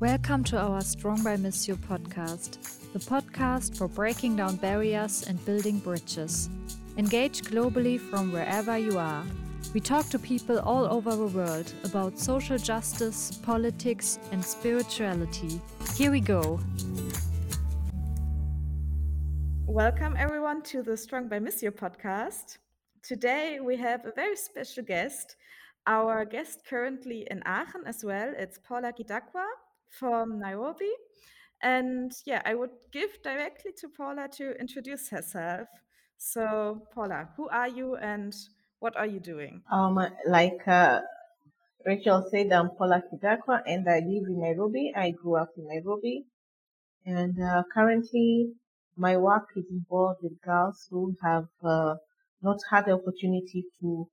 Welcome to our Strong by Missio podcast, the podcast for breaking down barriers and building bridges. Engage globally from wherever you are. We talk to people all over the world about social justice, politics, and spirituality. Here we go. Welcome, everyone, to the Strong by Missio podcast. Today, we have a very special guest. Our guest currently in Aachen as well. It's Paula Kidakwa from Nairobi. And yeah, I would give directly to Paula to introduce herself. So, Paula, who are you and what are you doing? Um, like uh, Rachel said, I'm Paula Kidakwa and I live in Nairobi. I grew up in Nairobi. And uh, currently, my work is involved with girls who have uh, not had the opportunity to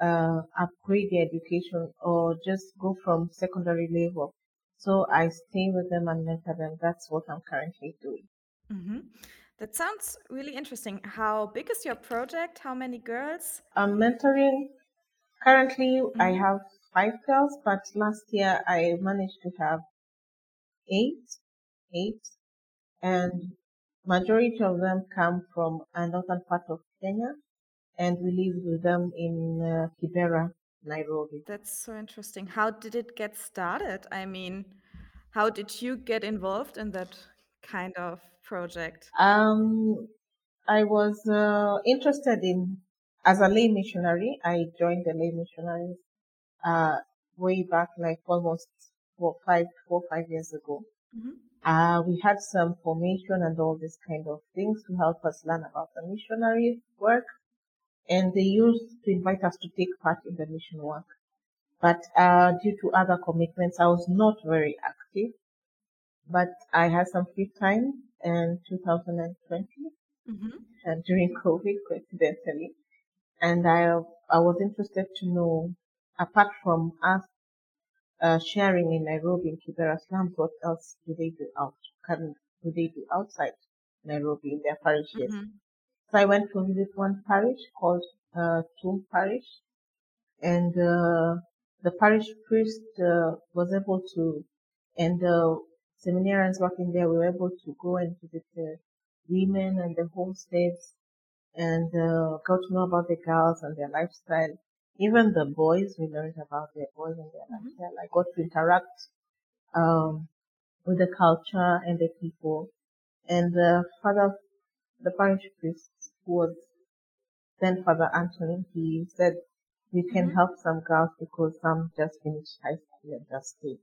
uh, upgrade their education or just go from secondary level so I stay with them and mentor them. That's what I'm currently doing. Mm-hmm. That sounds really interesting. How big is your project? How many girls? I'm mentoring. Currently, mm-hmm. I have five girls, but last year I managed to have eight, eight, and majority of them come from a northern part of Kenya, and we live with them in uh, Kibera, Nairobi. That's so interesting. How did it get started? I mean, how did you get involved in that kind of project? Um, I was uh, interested in as a lay missionary. I joined the lay missionaries uh, way back, like almost four, five, four, five years ago. Mm-hmm. Uh, we had some formation and all these kind of things to help us learn about the missionary work and they used to invite us to take part in the mission work. But uh, due to other commitments, I was not very active. But I had some free time in 2020 mm-hmm. and during COVID, coincidentally. And I, I was interested to know, apart from us uh, sharing in Nairobi in Kibera slums, what else do they do out? Can, do they do outside Nairobi in their parishes? Mm-hmm. So I went to visit one parish called uh, Tomb Parish, and uh, the parish priest uh, was able to, and the seminarians working there were able to go and visit the women and the homesteads and uh, got to know about the girls and their lifestyle. Even the boys, we learned about their boys and their mm-hmm. lifestyle. I got to interact um, with the culture and the people. And the father, the parish priest was then Father Anthony. He said we can mm-hmm. help some girls because some just finished high school and just stay.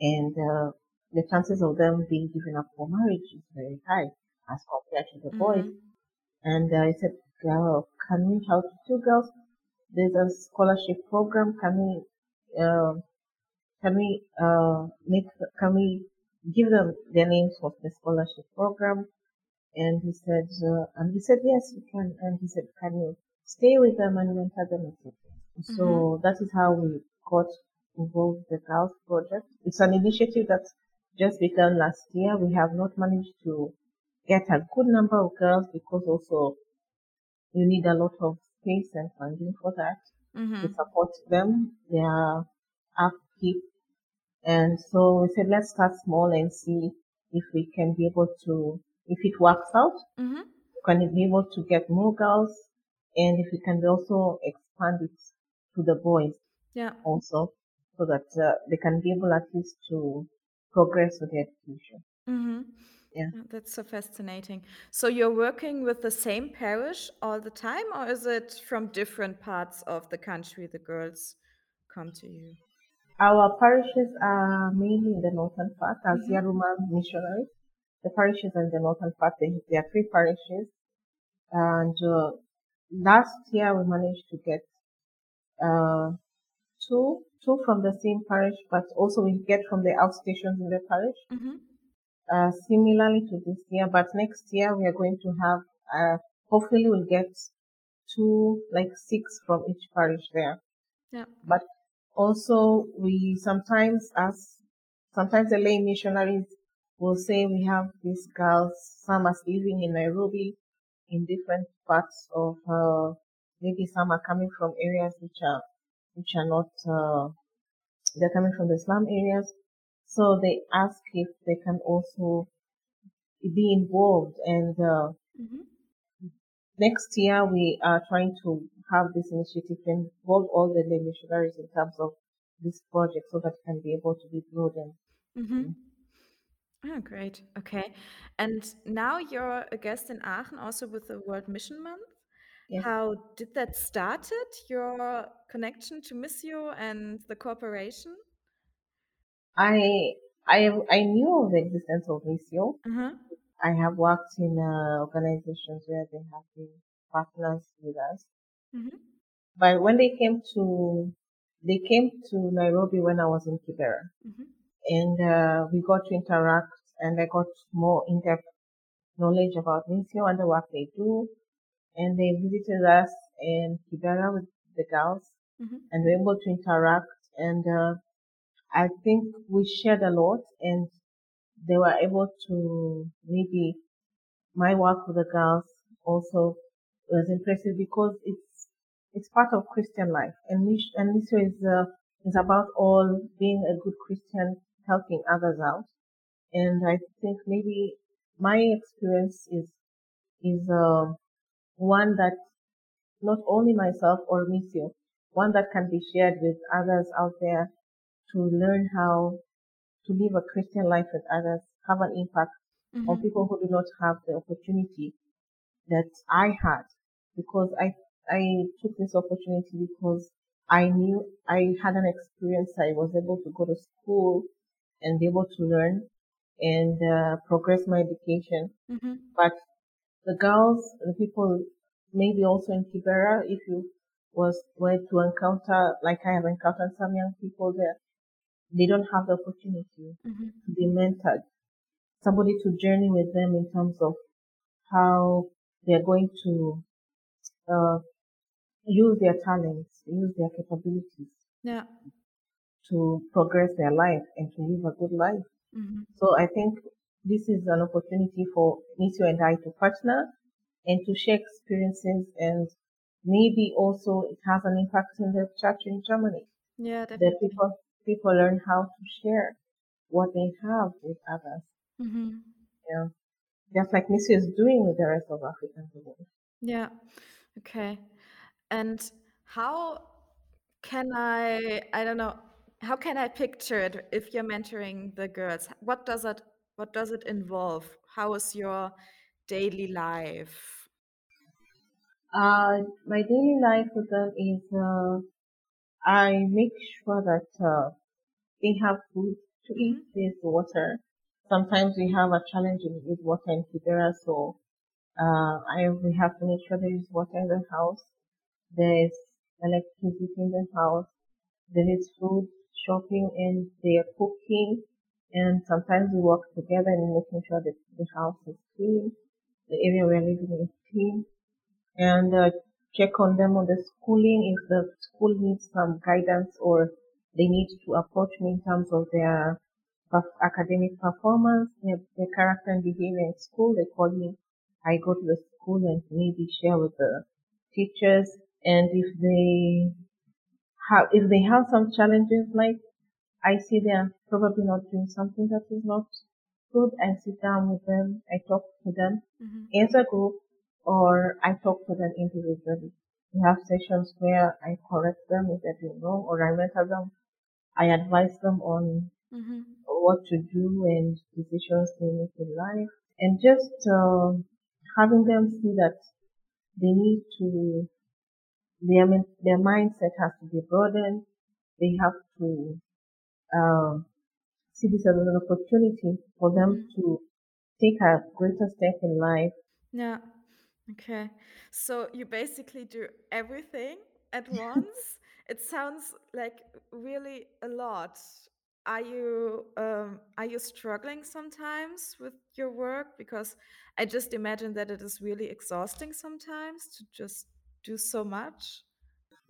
And uh, the chances of them being given up for marriage is very high as compared to the boys. Mm-hmm. And uh, I said, girl, can we help two girls? There's a scholarship program. Can we, uh, can we, uh, make, can we give them their names for the scholarship program? And he said, uh, and we said, yes, we can. And he said, can you stay with them and mentor them? Mm-hmm. So that is how we got involved with the Girls Project. It's an initiative that just began last year. We have not managed to get a good number of girls because also you need a lot of space and funding for that mm-hmm. to support them, their upkeep. And so we said, let's start small and see if we can be able to if it works out, mm-hmm. can be able to get more girls and if we can also expand it to the boys yeah also so that uh, they can be able at least to progress with their education mm-hmm. yeah. yeah that's so fascinating so you're working with the same parish all the time or is it from different parts of the country the girls come to you our parishes are mainly in the northern part as mm-hmm. Yarumal missionaries the parishes in the northern part, there are three parishes. And uh, last year we managed to get uh, two, two from the same parish, but also we get from the outstations in the parish. Mm-hmm. Uh, similarly to this year, but next year we are going to have, uh, hopefully we'll get two, like six from each parish there. Yeah. But also we sometimes as sometimes the lay missionaries will say we have these girls, some are living in Nairobi, in different parts of, uh, maybe some are coming from areas which are, which are not, uh, they're coming from the slum areas. So they ask if they can also be involved. And uh, Mhm. next year we are trying to have this initiative to involve all the missionaries in terms of this project so that it can be able to be broadened. Mhm. Oh, great. Okay. And now you're a guest in Aachen also with the World Mission Month. Yes. How did that started, your connection to Missio and the cooperation? I I I knew of the existence of Missio. Uh-huh. I have worked in uh, organizations where they have been partners with us. Mhm. But when they came to they came to Nairobi when I was in Kibera, Mhm. And uh, we got to interact, and I got more in-depth knowledge about Missio and the work they do. And they visited us in Kibera with the girls, Mhm. and we were able to interact. And uh, I think we shared a lot, and they were able to maybe my work with the girls also was impressive because it's it's part of Christian life, and Missio is uh, is about all being a good Christian, helping others out. And I think maybe my experience is is uh, one that not only myself or Missio, one that can be shared with others out there to learn how to live a Christian life with others, have an impact on Mhm. people who do not have the opportunity that I had because I I took this opportunity because I knew I had an experience. I was able to go to school and be able to learn and uh, progress my education. Mhm. But the girls, the people, maybe also in Kibera, if you was were to encounter, like I have encountered some young people there, they don't have the opportunity Mhm. to be mentored, somebody to journey with them in terms of how they're going to uh, use their talents, use their capabilities Yeah. To progress their life and to live a good life. Mhm. So I think this is an opportunity for Missio and I to partner and to share experiences and maybe also it has an impact in the church in Germany. Yeah, definitely. people people learn how to share what they have with others. Mhm. Yeah. Just like Missio is doing with the rest of African world. Yeah. Okay. And how can I, I don't know, how can I picture it if you're mentoring the girls? What does it what does it involve? How is your daily life? Uh, my daily life with them is, uh, I make sure that, uh, they have food to eat, Mhm. there's water. Sometimes we have a challenge in- with water in Kibera, so, uh, I, we have to make sure there is water in the house. There's electricity in the house. There is food, shopping, and they are cooking. And sometimes we work together in making sure that the house is clean, the area we're living in is clean and uh, check on them on the schooling if the school needs some guidance or they need to approach me in terms of their academic performance, their, their character and behavior in school. They call me. I go to the school and maybe share with the teachers. And if they have, if they have some challenges, like I see they're probably not doing something that is not good, I sit down with them, I talk to them Mhm. as a group or I talk to them individually. We have sessions where I correct them if they're doing wrong or I mentor them. I advise them on Mhm. what to do and decisions they make in life and just uh, having them see that they need to their their mindset has to be broadened. They have to um, see this as an opportunity for them to take a greater step in life. Yeah. Okay. So you basically do everything at once. It sounds like really a lot. Are you um, are you struggling sometimes with your work? Because I just imagine that it is really exhausting sometimes to just do so much.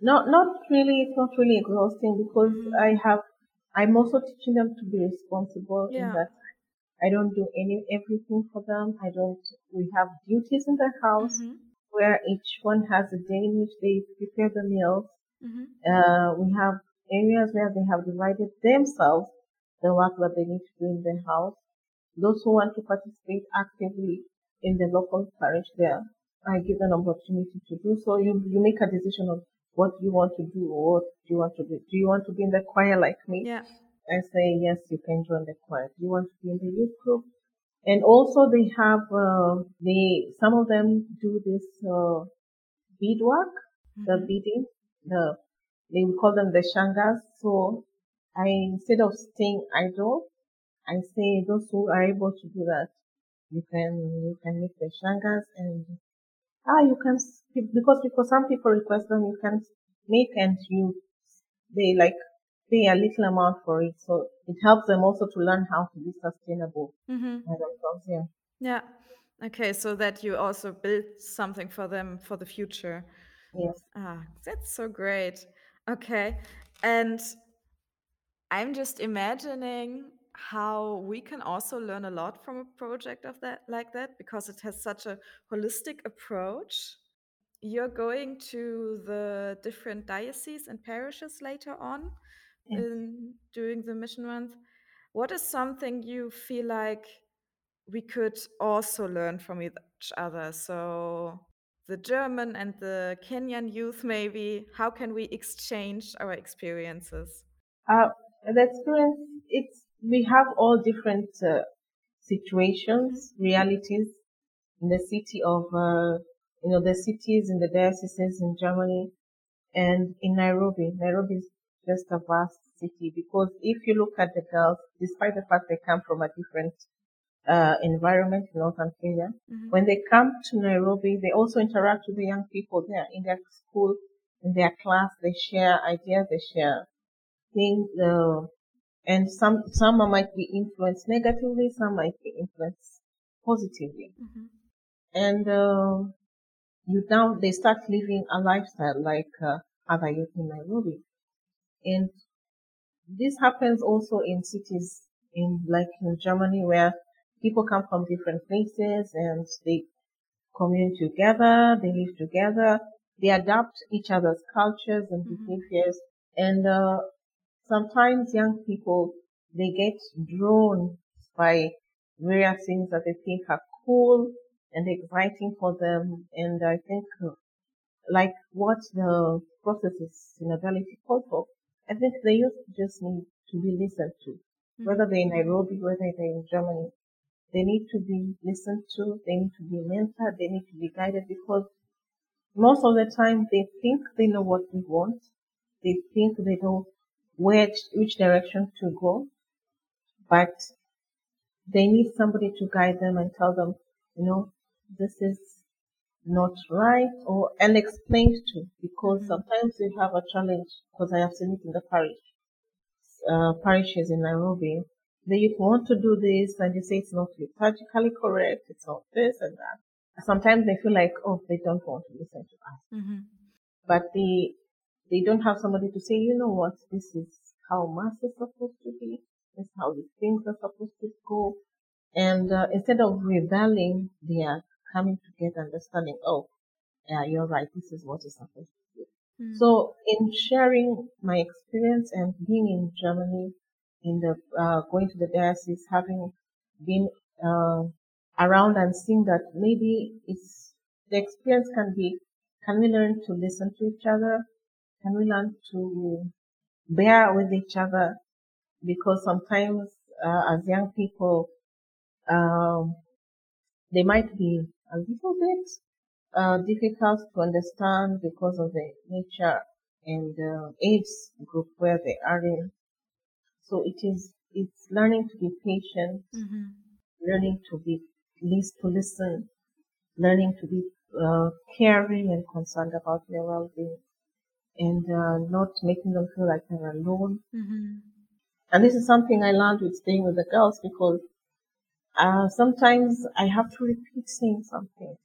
Not not really. It's not really exhausting because Mhm. I have. I'm also teaching them to be responsible in Yeah. that I don't do any everything for them. I don't. We have duties in the house Mhm. where each one has a day in which they prepare the meals. Mhm. Uh, we have areas where they have divided themselves the work that they need to do in the house. Those who want to participate actively in the local parish there, I give an opportunity to do so. You, you make a decision of what you want to do or what do you want to do. Do you want to be in the choir like me? Yeah. I say, yes, you can join the choir. Do you want to be in the youth group? And also they have, uh, they, some of them do this, uh, beadwork, the Mhm. beading, the, they call them the shangas. So I, instead of staying idle, I say those who are able to do that, you can, you can make the shangas and, ah, you can, because, because some people request them, you can make and you, they like pay a little amount for it. So it helps them also to learn how to be sustainable Mhm. by themselves. Yeah. Yeah. Okay, so that you also build something for them for the future. Yes. Ah, that's so great. Okay. And I'm just imagining how we can also learn a lot from a project of that like that because it has such a holistic approach. You're going to the different dioceses and parishes later on in during the mission month. What is something you feel like we could also learn from each other? So the German and the Kenyan youth maybe, how can we exchange our experiences? Uh, the experience, it's, we have all different uh, situations, realities in the city of, uh, you know, the cities in the dioceses in Germany and in Nairobi. Nairobi is just a vast city because if you look at the girls, despite the fact they come from a different uh, environment in northern Kenya, Mhm. when they come to Nairobi, they also interact with the young people there in their school, in their class. They share ideas, they share things, uh, and some some might be influenced negatively, some might be influenced positively. Mhm. And uh, you now they start living a lifestyle like uh, other youth in Nairobi, and this happens also in cities in like in Germany where people come from different places and they commune together, they live together, they adapt each other's cultures and Mhm. behaviors, and uh, sometimes young people they get drawn by various things that they think are cool and exciting for them, and I think uh, like what the process is sustainability called for, I think the youth just need to be listened to, whether they're in Nairobi, whether they're in Germany. They need to be listened to, they need to be mentored, they need to be guided because most of the time they think they know what they want. They think they know which, which direction to go, but they need somebody to guide them and tell them, you know, this is not right or and explain to because Mhm. sometimes we have a challenge because I have seen it in the parish uh, parishes in Nairobi. They want to do this and you say it's not liturgically correct, it's not this and that. Sometimes they feel like, oh, they don't want to listen to us. Mhm. But they they don't have somebody to say, you know what, this is how mass is supposed to be, this is how these things are supposed to go. And uh, instead of rebelling, they are coming together, understanding, oh, yeah, you're right, this is what is supposed to be. Mhm. So in sharing my experience and being in Germany, in the uh, going to the diocese, having been uh, around and seeing that maybe it's the experience can be can we learn to listen to each other? Can we learn to bear with each other? Because sometimes uh, as young people, um, they might be a little bit uh, difficult to understand because of the nature and uh, age group where they are in. So it is it's learning to be patient, Mhm. learning to be least to listen, learning to be uh, caring and concerned about their well-being, and uh, not making them feel like they're alone. Mhm. And this is something I learned with staying with the girls because uh, sometimes I have to repeat saying something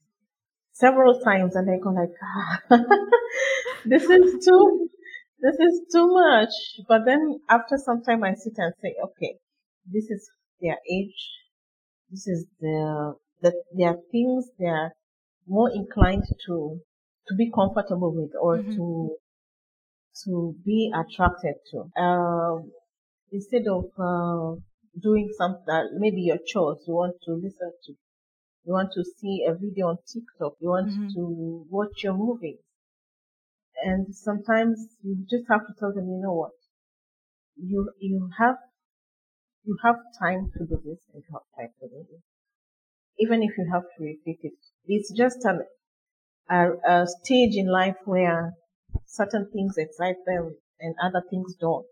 several times, and they go like, ah, this is too, this is too much. But then after some time, I sit and say, okay, this is their age. This is the that there are things they are more inclined to to be comfortable with or Mhm. to to be attracted to. Um, instead of uh, doing something, uh, maybe your chores, you want to listen to, you want to see a video on TikTok, you want Mhm. to watch your movies. And sometimes you just have to tell them, you know what, you, you have, you have time to do this and you have time to do this. Even if you have to repeat it, it's just an, a, a stage in life where certain things excite them and other things don't.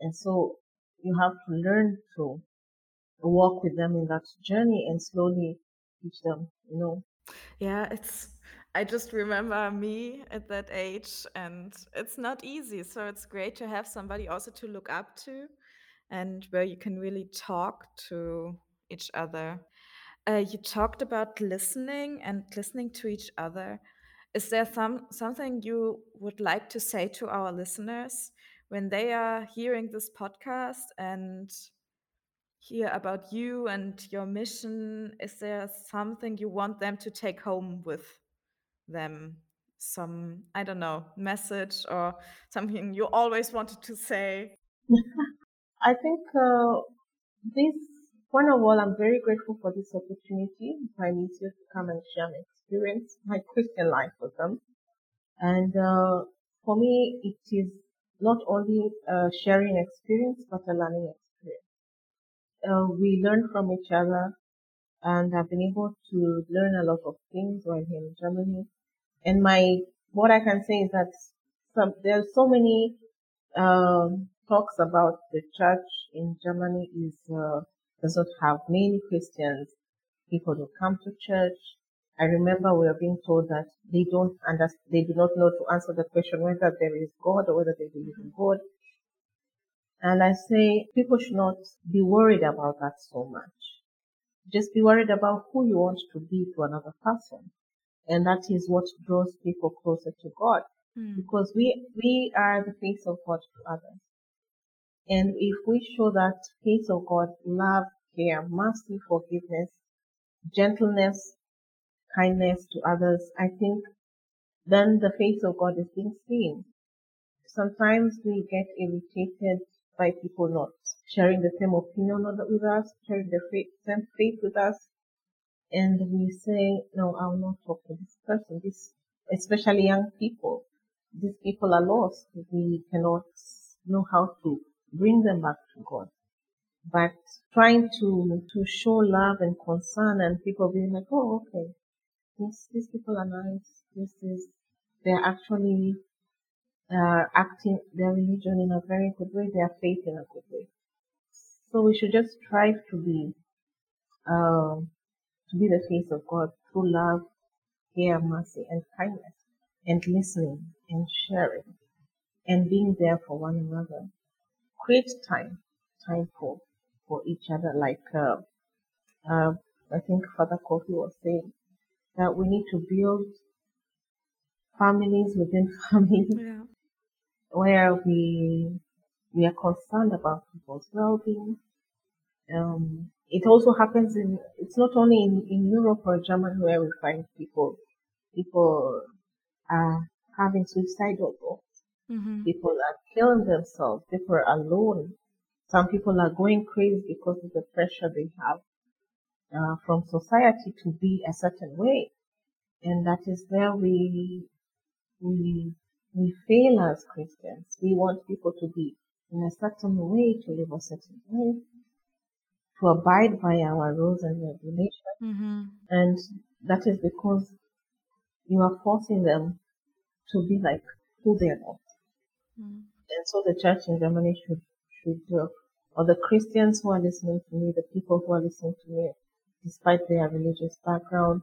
And so you have to learn to walk with them in that journey and slowly teach them, you know. Yeah, it's. I just remember me at that age, and it's not easy. So it's great to have somebody also to look up to, and where you can really talk to each other. Uh, you talked about listening and listening to each other. Is there some something you would like to say to our listeners when they are hearing this podcast and hear about you and your mission? Is there something you want them to take home with them? Some, I don't know, message or something you always wanted to say? I think uh, this, one of all, I'm very grateful for this opportunity by Missio to come and share my experience, my Christian life with them. And uh, for me, it is not only uh, sharing experience, but a learning experience. Uh, we learn from each other, and I've been able to learn a lot of things while here in Germany. And my, what I can say is that some, there's so many um, talks about the church in Germany is uh, does not have many Christians. People who come to church. I remember we were being told that they don't understand, they do not know to answer the question whether there is God or whether they believe in God. And I say people should not be worried about that so much. Just be worried about who you want to be to another person. And that is what draws people closer to God Hmm. because we we are the face of God to others. And if we show that face of God, love, care, mercy, forgiveness, gentleness, kindness to others, I think then the face of God is being seen. Sometimes we get irritated by people not sharing the same opinion with us, sharing the same faith with us, and we say, no, I will not talk to this person. This, especially young people, these people are lost. We cannot know how to bring them back to God. But trying to to show love and concern, and people being like, oh, okay, this these people are nice. This is they're actually uh, acting their religion in a very good way. Their faith in a good way. So we should just strive to be um, to be the face of God through love, care, mercy, and kindness, and listening and sharing and being there for one another. Create time, time for for each other. Like uh, uh, I think Father Kofi was saying that we need to build families within families Yeah. where we we are concerned about people's well-being. Um, it also happens in it's not only in, in Europe or Germany where we find people people are having suicidal thoughts. People are killing themselves. People are alone. Some people are going crazy because of the pressure they have uh, from society to be a certain way, and that is where we we we fail as Christians. We want people to be in a certain way, to live a certain way, to abide by our rules and regulations, Mhm. and that is because you are forcing them to be like who they are not. Mm. And so the church in Germany should should uh, or the Christians who are listening to me, the people who are listening to me, despite their religious background,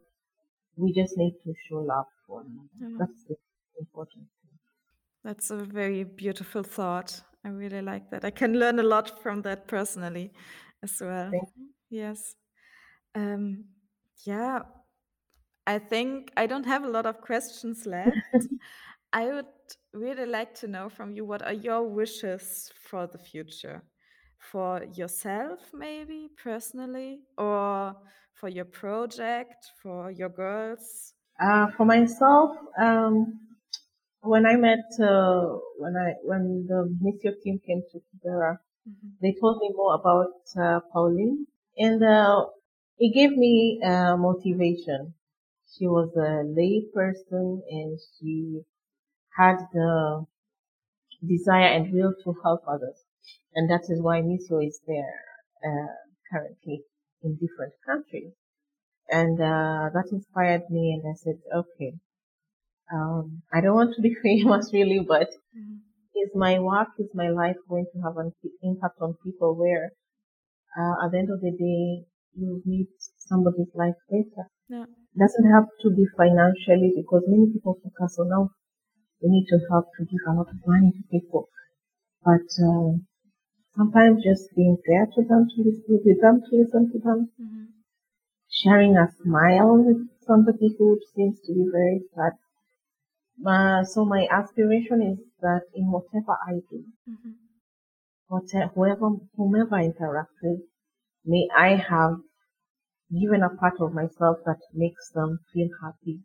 we just need to show love for one another. Yeah. That's the important thing. That's a very beautiful thought. I really like that. I can learn a lot from that personally as well. Yes. Um, yeah, I think I don't have a lot of questions left. I would really like to know from you what are your wishes for the future? For yourself, maybe personally, or for your project, for your girls? Uh, for myself, um, when I met, uh, when I, when the Missio team came to Kibera, Mm-hmm. They told me more about uh, Pauline, and uh, it gave me uh, motivation. She was a lay person, and she had the desire and will to help others, and that is why Missio is there uh, currently in different countries, and uh, that inspired me. And I said, okay, um, I don't want to be famous really, but mm-hmm. is my work, is my life going to have an impact on people where uh, at the end of the day, you need somebody's life better. Yeah. It doesn't have to be financially because many people focus on now we need to help to give a lot of money to people. But uh, sometimes just being there to them, to listen to them, to listen to them, mm-hmm. sharing a smile with somebody who seems to be very sad uh, so my aspiration is that in whatever I do, mm-hmm. whatever, whoever, whomever I interact with, may I have given a part of myself that makes them feel happy,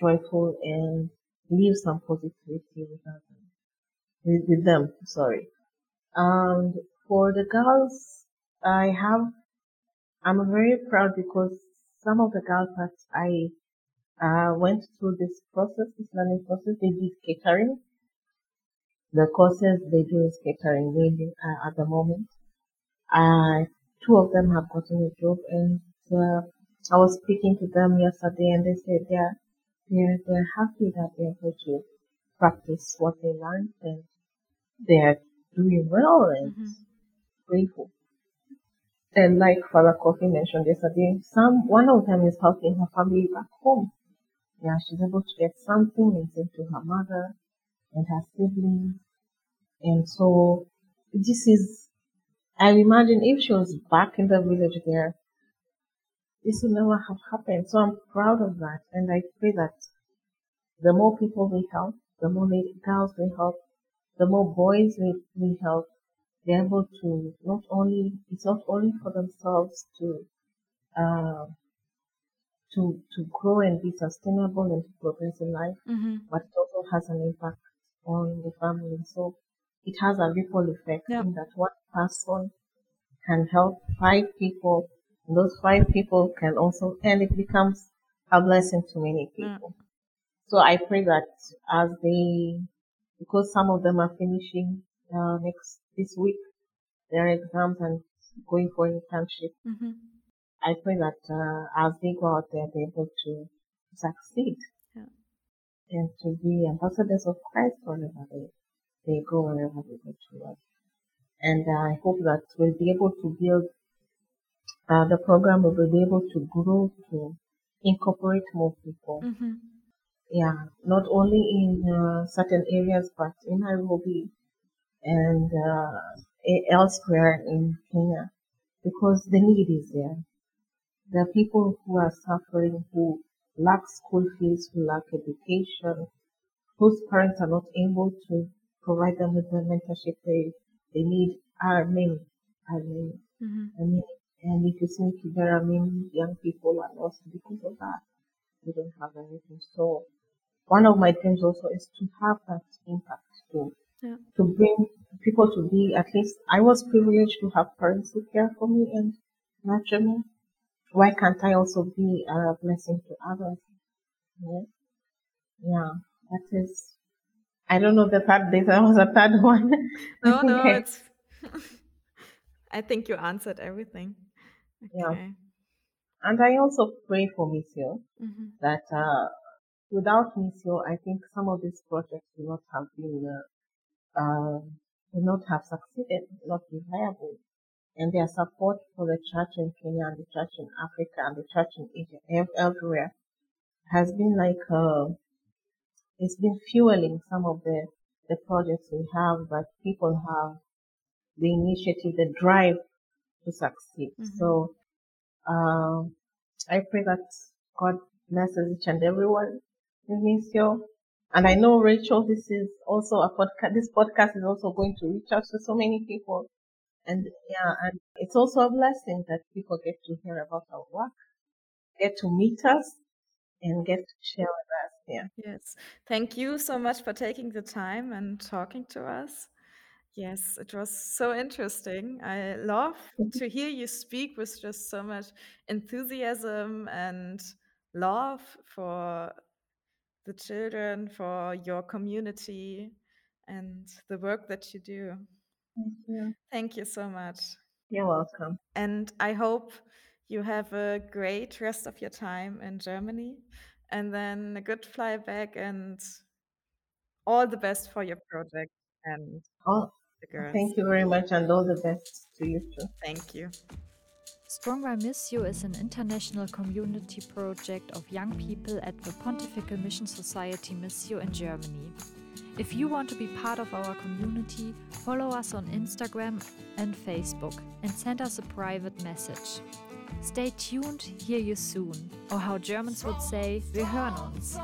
joyful, and leave some positivity with them. With, with them, sorry. And for the girls, I have, I'm very proud because some of the girls that I uh, went through this process, this learning process. They did catering. The courses they do is catering mainly uh, at the moment. Uh, two of them have gotten a job and uh, I was speaking to them yesterday and they said they're, they're, they're happy that they're able to practice what they learned and they're doing well and mm-hmm. grateful. And like Father Kofi mentioned yesterday, some one of them is helping her family back home yeah, she's able to get something and send to her mother and her siblings. And so this is, I imagine if she was back in the village there, this would never have happened. So I'm proud of that. And I pray that the more people we help, the more girls we help, the more boys we, we help, they're able to not only, it's not only for themselves to, uh, to to grow and be sustainable and to progress in life, mm-hmm. but it also has an impact on the family. So it has a ripple effect yep. in that one person can help five people, those five people can also, and it becomes a blessing to many people. So I pray that as they, because some of them are finishing uh, next this week their exams and going for internship. Mm-hmm. I pray that uh, as they go out there, they're able to succeed yeah. and to be ambassadors of Christ wherever they, they go, wherever they go to work. And uh, I hope that we'll be able to build uh, the program, will be able to grow to incorporate more people. Mm-hmm. Yeah, not only in uh, certain areas, but in Nairobi and uh, elsewhere in Kenya, because the need is there. There are people who are suffering, who lack school fees, who lack education, whose parents are not able to provide them with the mentorship they, they need are many, are many. Mm-hmm. I mean, and if you think there are many young people are lost because of that. They don't have anything. So one of my dreams also is to have that impact to yeah. to bring people to be at least I was privileged to have parents who care for me and nurture me why can't I also be a blessing to others? Yeah, yeah that is. I don't know the third. That was a third one. No, no, it's. I think you answered everything. Okay. Yeah, and I also pray for Missio mm-hmm. that uh, without Missio, I think some of these projects would not have been, uh, uh, would not have succeeded, not be viable and their support for the church in Kenya and the church in Africa and the church in Asia, everywhere, has been like, uh, it's been fueling some of the, the projects we have, but people have the initiative, the drive to succeed. Mm-hmm. So, uh, I pray that God blesses each and everyone in Missio. And I know Rachel, this is also a podcast, this podcast is also going to reach out to so many people and yeah, and it's also a blessing that people get to hear about our work, get to meet us, and get to share with us. Yeah. Yes. Thank you so much for taking the time and talking to us. Yes, it was so interesting. I love mm-hmm. to hear you speak with just so much enthusiasm and love for the children, for your community, and the work that you do. Thank you. Thank you so much. You're welcome. And I hope you have a great rest of your time in Germany and then a good fly back and all the best for your project and Oh, the girls. thank you very much and all the best to you too. Thank you. Strong by Missio is an international community project of young people at the Pontifical Mission Society Missio in Germany. If you want to be part of our community, follow us on Instagram and Facebook and send us a private message. Stay tuned, hear you soon. Or how Germans would say, wir hören uns.